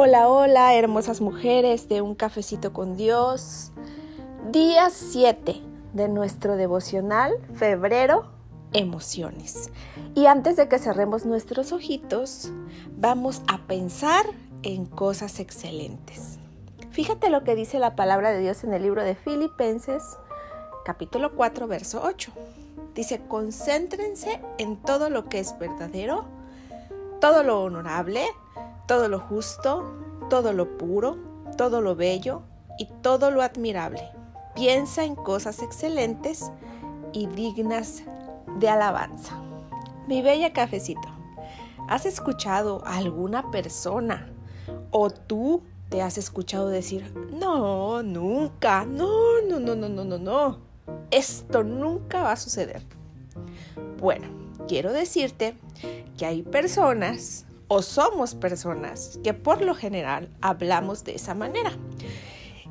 Hola, hola, hermosas mujeres de un cafecito con Dios. Día 7 de nuestro devocional, febrero, emociones. Y antes de que cerremos nuestros ojitos, vamos a pensar en cosas excelentes. Fíjate lo que dice la palabra de Dios en el libro de Filipenses, capítulo 4, verso 8. Dice, concéntrense en todo lo que es verdadero, todo lo honorable, todo lo justo, todo lo puro, todo lo bello y todo lo admirable. Piensa en cosas excelentes y dignas de alabanza. Mi bella cafecito, ¿has escuchado a alguna persona o tú te has escuchado decir, no, nunca, no, no, no, no, no, no, no, esto nunca va a suceder? Bueno, quiero decirte que hay personas o somos personas que por lo general hablamos de esa manera.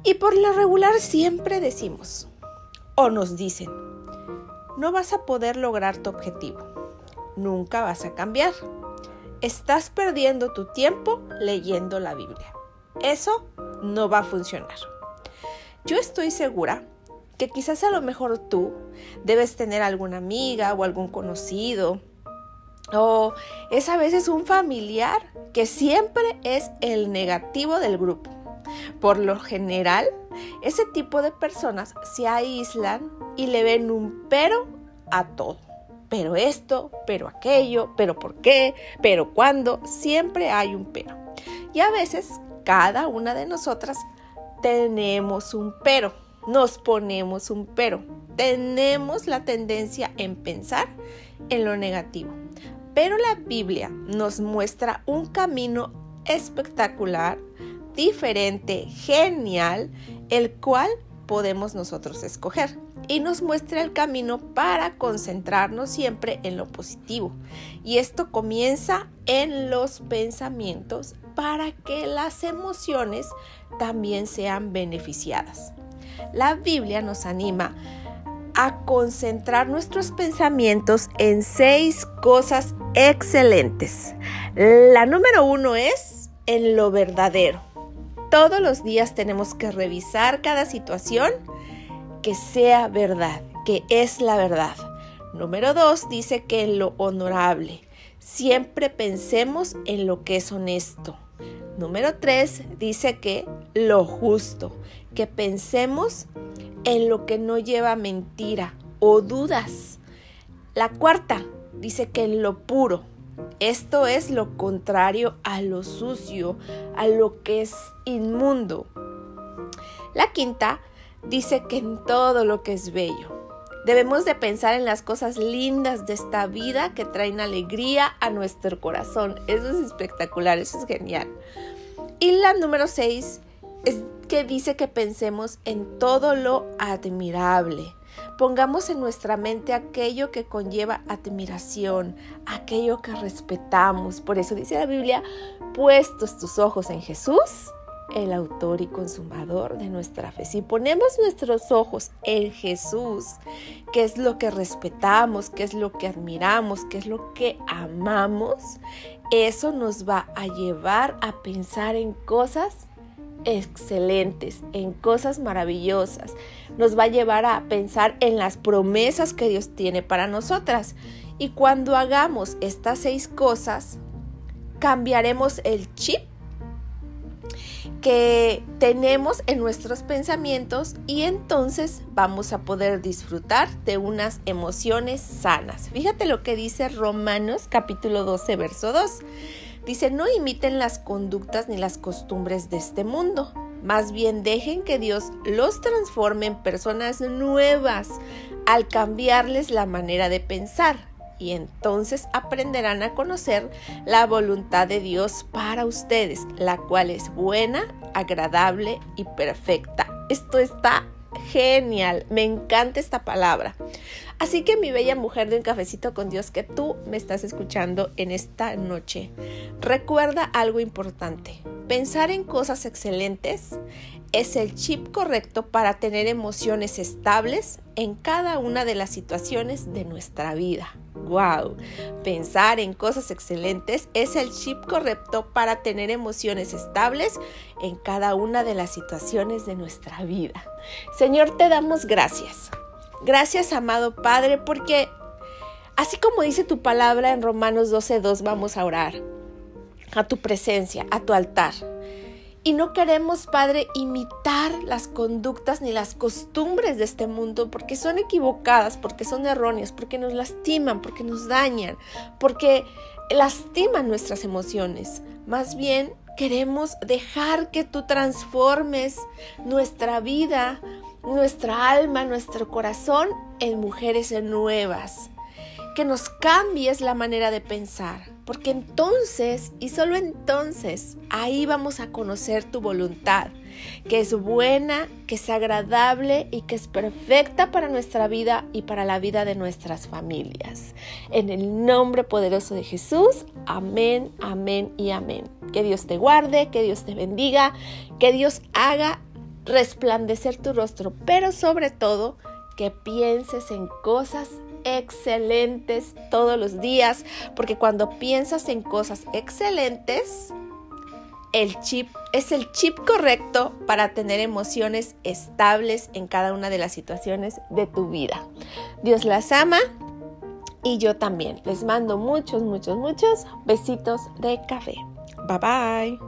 Y por lo regular siempre decimos o nos dicen, no vas a poder lograr tu objetivo, nunca vas a cambiar, estás perdiendo tu tiempo leyendo la Biblia. Eso no va a funcionar. Yo estoy segura que quizás a lo mejor tú debes tener alguna amiga o algún conocido o es a veces un familiar que siempre es el negativo del grupo. Por lo general, ese tipo de personas se aíslan y le ven un pero a todo. Pero esto, pero aquello, pero por qué, pero cuándo, siempre hay un pero. Y a veces cada una de nosotras tenemos un pero, nos ponemos un pero, tenemos la tendencia en pensar en lo negativo. Pero la Biblia nos muestra un camino espectacular, diferente, genial, el cual podemos nosotros escoger. Y nos muestra el camino para concentrarnos siempre en lo positivo. Y esto comienza en los pensamientos para que las emociones también sean beneficiadas. La Biblia nos anima a concentrar nuestros pensamientos en seis cosas excelentes. La número uno es en lo verdadero. Todos los días tenemos que revisar cada situación que sea verdad, que es la verdad. Número dos dice que en lo honorable. Siempre pensemos en lo que es honesto. Número tres dice que lo justo, que pensemos en lo que no lleva mentira o dudas. La cuarta dice que en lo puro. Esto es lo contrario a lo sucio, a lo que es inmundo. La quinta dice que en todo lo que es bello. Debemos de pensar en las cosas lindas de esta vida que traen alegría a nuestro corazón. Eso es espectacular, eso es genial. Y la número seis es que dice que pensemos en todo lo admirable. Pongamos en nuestra mente aquello que conlleva admiración, aquello que respetamos. Por eso dice la Biblia, puestos tus ojos en Jesús, el autor y consumador de nuestra fe. Si ponemos nuestros ojos en Jesús, que es lo que respetamos, que es lo que admiramos, que es lo que amamos, eso nos va a llevar a pensar en cosas excelentes, en cosas maravillosas. Nos va a llevar a pensar en las promesas que Dios tiene para nosotras. Y cuando hagamos estas seis cosas, cambiaremos el chip que tenemos en nuestros pensamientos y entonces vamos a poder disfrutar de unas emociones sanas. Fíjate lo que dice Romanos capítulo 12, verso 2. Dice, no imiten las conductas ni las costumbres de este mundo. Más bien dejen que Dios los transforme en personas nuevas al cambiarles la manera de pensar. Y entonces aprenderán a conocer la voluntad de Dios para ustedes, la cual es buena, agradable y perfecta. Esto está genial, me encanta esta palabra. Así que mi bella mujer de un cafecito con Dios que tú me estás escuchando en esta noche, recuerda algo importante. Pensar en cosas excelentes es el chip correcto para tener emociones estables en cada una de las situaciones de nuestra vida. ¡Wow! Pensar en cosas excelentes es el chip correcto para tener emociones estables en cada una de las situaciones de nuestra vida. Señor, te damos gracias. Gracias, amado Padre, porque así como dice tu palabra en Romanos 12.2, vamos a orar a tu presencia, a tu altar. Y no queremos, Padre, imitar las conductas ni las costumbres de este mundo porque son equivocadas, porque son erróneas, porque nos lastiman, porque nos dañan, porque lastiman nuestras emociones. Más bien queremos dejar que tú transformes nuestra vida, nuestra alma, nuestro corazón en mujeres nuevas que nos cambies la manera de pensar, porque entonces y solo entonces ahí vamos a conocer tu voluntad, que es buena, que es agradable y que es perfecta para nuestra vida y para la vida de nuestras familias. En el nombre poderoso de Jesús, amén, amén y amén. Que Dios te guarde, que Dios te bendiga, que Dios haga resplandecer tu rostro, pero sobre todo que pienses en cosas excelentes todos los días, porque cuando piensas en cosas excelentes, el chip es el chip correcto para tener emociones estables en cada una de las situaciones de tu vida. Dios las ama y yo también. Les mando muchos, muchos, muchos besitos de café. Bye bye.